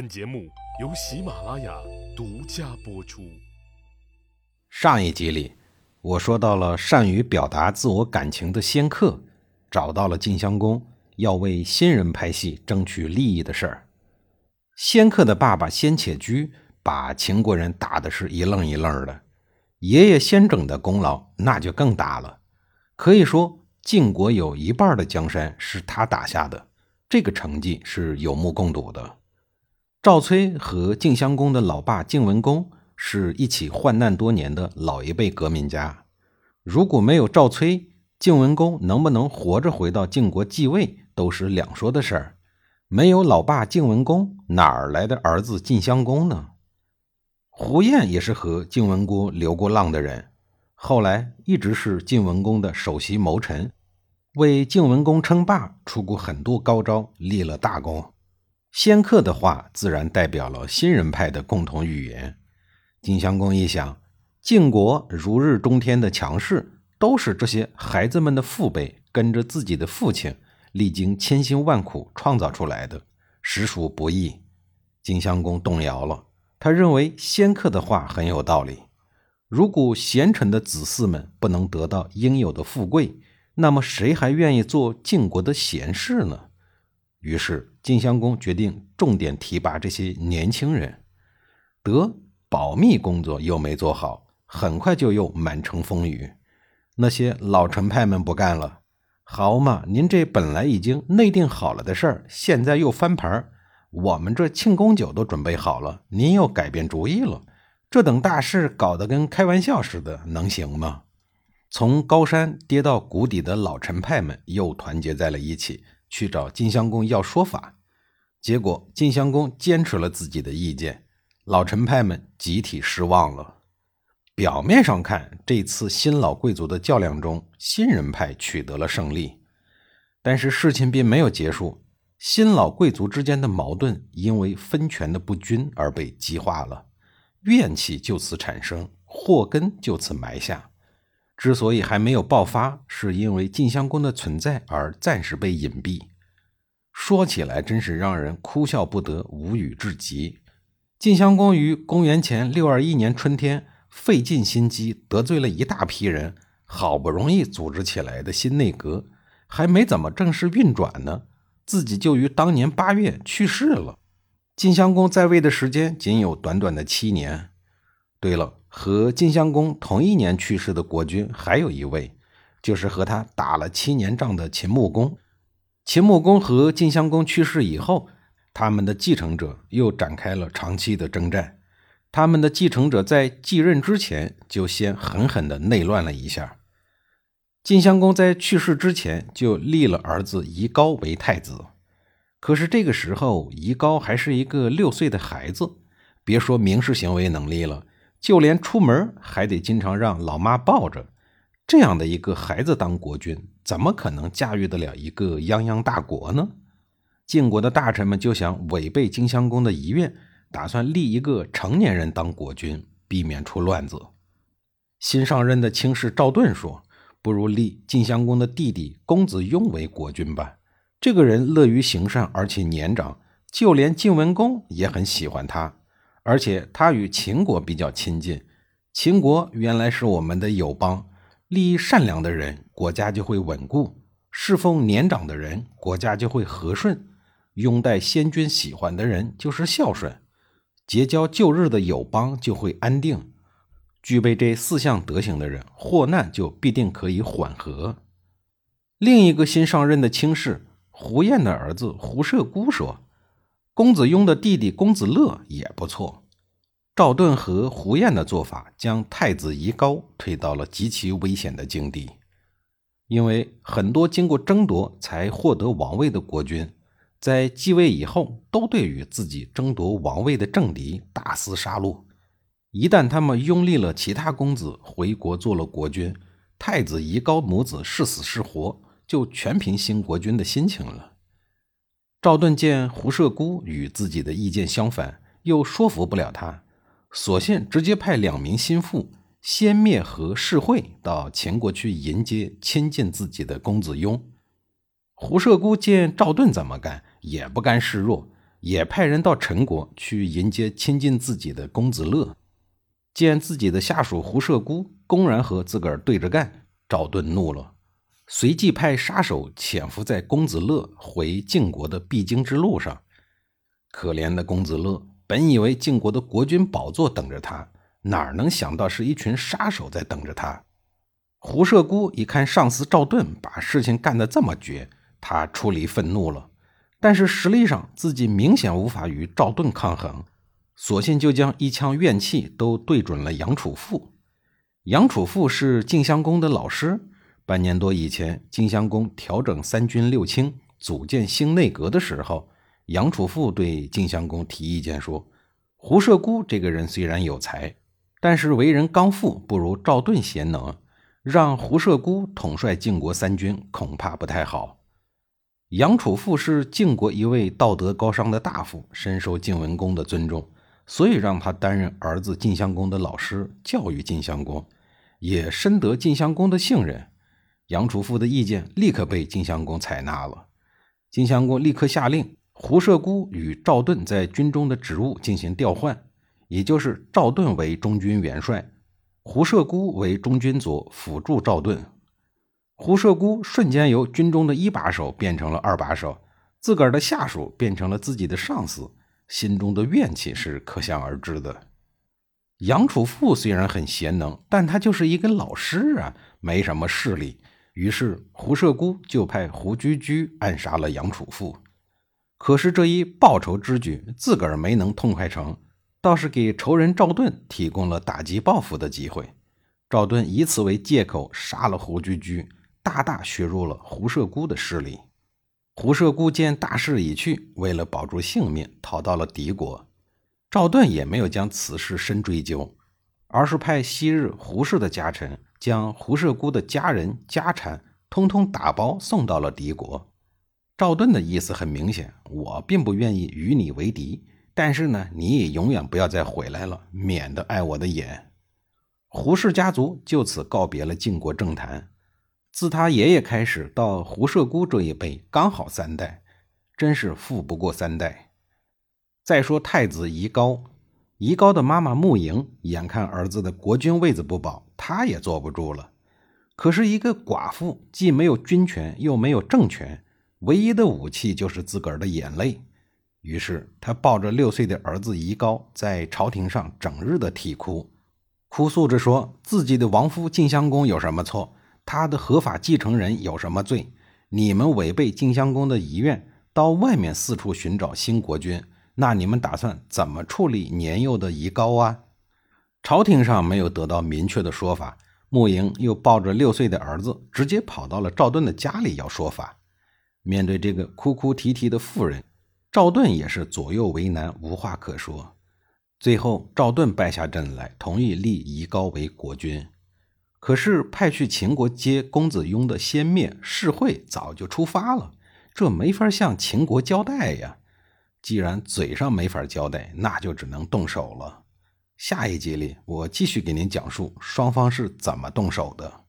本节目由喜马拉雅独家播出。上一集里，我说到了善于表达自我感情的仙客找到了晋襄公，要为新人拍戏争取利益的事儿。仙客的爸爸仙且居把秦国人打的是一愣一愣的，爷爷先整的功劳那就更大了。可以说，晋国有一半的江山是他打下的，这个成绩是有目共睹的。赵崔和晋襄公的老爸晋文公是一起患难多年的老一辈革命家。如果没有赵崔，晋文公能不能活着回到晋国继位都是两说的事儿。没有老爸晋文公，哪儿来的儿子晋襄公呢？胡彦也是和晋文公流过浪的人，后来一直是晋文公的首席谋臣，为晋文公称霸出过很多高招，立了大功。仙客的话自然代表了新人派的共同语言。晋襄公一想，晋国如日中天的强势，都是这些孩子们的父辈跟着自己的父亲，历经千辛万苦创造出来的，实属不易。晋襄公动摇了，他认为仙客的话很有道理。如果贤臣的子嗣们不能得到应有的富贵，那么谁还愿意做晋国的贤士呢？于是，晋襄公决定重点提拔这些年轻人。得保密工作又没做好，很快就又满城风雨。那些老臣派们不干了：“好嘛，您这本来已经内定好了的事儿，现在又翻盘我们这庆功酒都准备好了，您又改变主意了。这等大事搞得跟开玩笑似的，能行吗？”从高山跌到谷底的老臣派们又团结在了一起。去找晋襄公要说法，结果晋襄公坚持了自己的意见，老臣派们集体失望了。表面上看，这次新老贵族的较量中，新人派取得了胜利，但是事情并没有结束。新老贵族之间的矛盾因为分权的不均而被激化了，怨气就此产生，祸根就此埋下。之所以还没有爆发，是因为晋襄公的存在而暂时被隐蔽。说起来，真是让人哭笑不得，无语至极。晋襄公于公元前六二一年春天费尽心机得罪了一大批人，好不容易组织起来的新内阁还没怎么正式运转呢，自己就于当年八月去世了。晋襄公在位的时间仅有短短的七年。对了。和晋襄公同一年去世的国君还有一位，就是和他打了七年仗的秦穆公。秦穆公和晋襄公去世以后，他们的继承者又展开了长期的征战。他们的继承者在继任之前就先狠狠地内乱了一下。晋襄公在去世之前就立了儿子夷高为太子，可是这个时候夷高还是一个六岁的孩子，别说明事行为能力了。就连出门还得经常让老妈抱着，这样的一个孩子当国君，怎么可能驾驭得了一个泱泱大国呢？晋国的大臣们就想违背晋襄公的遗愿，打算立一个成年人当国君，避免出乱子。新上任的卿士赵盾说：“不如立晋襄公的弟弟公子雍为国君吧。这个人乐于行善，而且年长，就连晋文公也很喜欢他。”而且他与秦国比较亲近，秦国原来是我们的友邦，利益善良的人，国家就会稳固；侍奉年长的人，国家就会和顺；拥戴先君喜欢的人，就是孝顺；结交旧日的友邦，就会安定。具备这四项德行的人，祸难就必定可以缓和。另一个新上任的卿士胡彦的儿子胡射孤说。公子雍的弟弟公子乐也不错。赵盾和胡彦的做法将太子夷高推到了极其危险的境地，因为很多经过争夺才获得王位的国君，在继位以后都对与自己争夺王位的政敌大肆杀戮。一旦他们拥立了其他公子回国做了国君，太子夷高母子是死是活，就全凭新国君的心情了。赵盾见胡射孤与自己的意见相反，又说服不了他，索性直接派两名心腹先灭和世会到秦国去迎接亲近自己的公子雍。胡射孤见赵盾怎么干，也不甘示弱，也派人到陈国去迎接亲近自己的公子乐。见自己的下属胡射孤公然和自个儿对着干，赵盾怒了，随即派杀手潜伏在公子乐回晋国的必经之路上。可怜的公子乐本以为晋国的国君宝座等着他，哪能想到是一群杀手在等着他？胡射孤一看上司赵盾把事情干得这么绝，他出离愤怒了，但是实力上自己明显无法与赵盾抗衡。索性就将一腔怨气都对准了杨楚富。杨楚富是晋襄公的老师。半年多以前，晋襄公调整三军六卿，组建新内阁的时候，杨楚富对晋襄公提意见说：“胡射姑这个人虽然有才，但是为人刚愎，不如赵盾贤能。让胡射姑统帅晋国三军，恐怕不太好。”杨楚富是晋国一位道德高尚的大夫，深受晋文公的尊重。所以让他担任儿子晋襄公的老师，教育晋襄公，也深得晋襄公的信任。杨楚富的意见立刻被晋襄公采纳了。晋襄公立刻下令，胡射孤与赵盾在军中的职务进行调换，也就是赵盾为中军元帅，胡射孤为中军左，辅助赵盾。胡射孤瞬间由军中的一把手变成了二把手，自个儿的下属变成了自己的上司。心中的怨气是可想而知的。杨楚富虽然很贤能，但他就是一个老师啊，没什么势力。于是胡射孤就派胡居居暗杀了杨楚富。可是这一报仇之举，自个儿没能痛快成，倒是给仇人赵盾提供了打击报复的机会。赵盾以此为借口杀了胡居居，大大削弱了胡射孤的势力。胡射孤见大势已去，为了保住性命，逃到了敌国。赵盾也没有将此事深追究，而是派昔日胡氏的家臣将胡射孤的家人家产通通打包送到了敌国。赵盾的意思很明显：我并不愿意与你为敌，但是呢，你也永远不要再回来了，免得碍我的眼。胡氏家族就此告别了晋国政坛。自他爷爷开始到胡射孤这一辈，刚好三代，真是富不过三代。再说太子夷高，夷高的妈妈穆莹，眼看儿子的国君位子不保，她也坐不住了。可是，一个寡妇既没有军权，又没有政权，唯一的武器就是自个儿的眼泪。于是，她抱着六岁的儿子夷高，在朝廷上整日的啼哭，哭诉着说自己的亡夫晋襄公有什么错。他的合法继承人有什么罪？你们违背晋襄公的遗愿，到外面四处寻找新国君，那你们打算怎么处理年幼的夷高啊？朝廷上没有得到明确的说法，穆莹又抱着六岁的儿子，直接跑到了赵盾的家里要说法。面对这个哭哭啼啼的妇人，赵盾也是左右为难，无话可说。最后，赵盾败下阵来，同意立夷高为国君。可是派去秦国接公子雍的先灭士会早就出发了，这没法向秦国交代呀。既然嘴上没法交代，那就只能动手了。下一集里，我继续给您讲述双方是怎么动手的。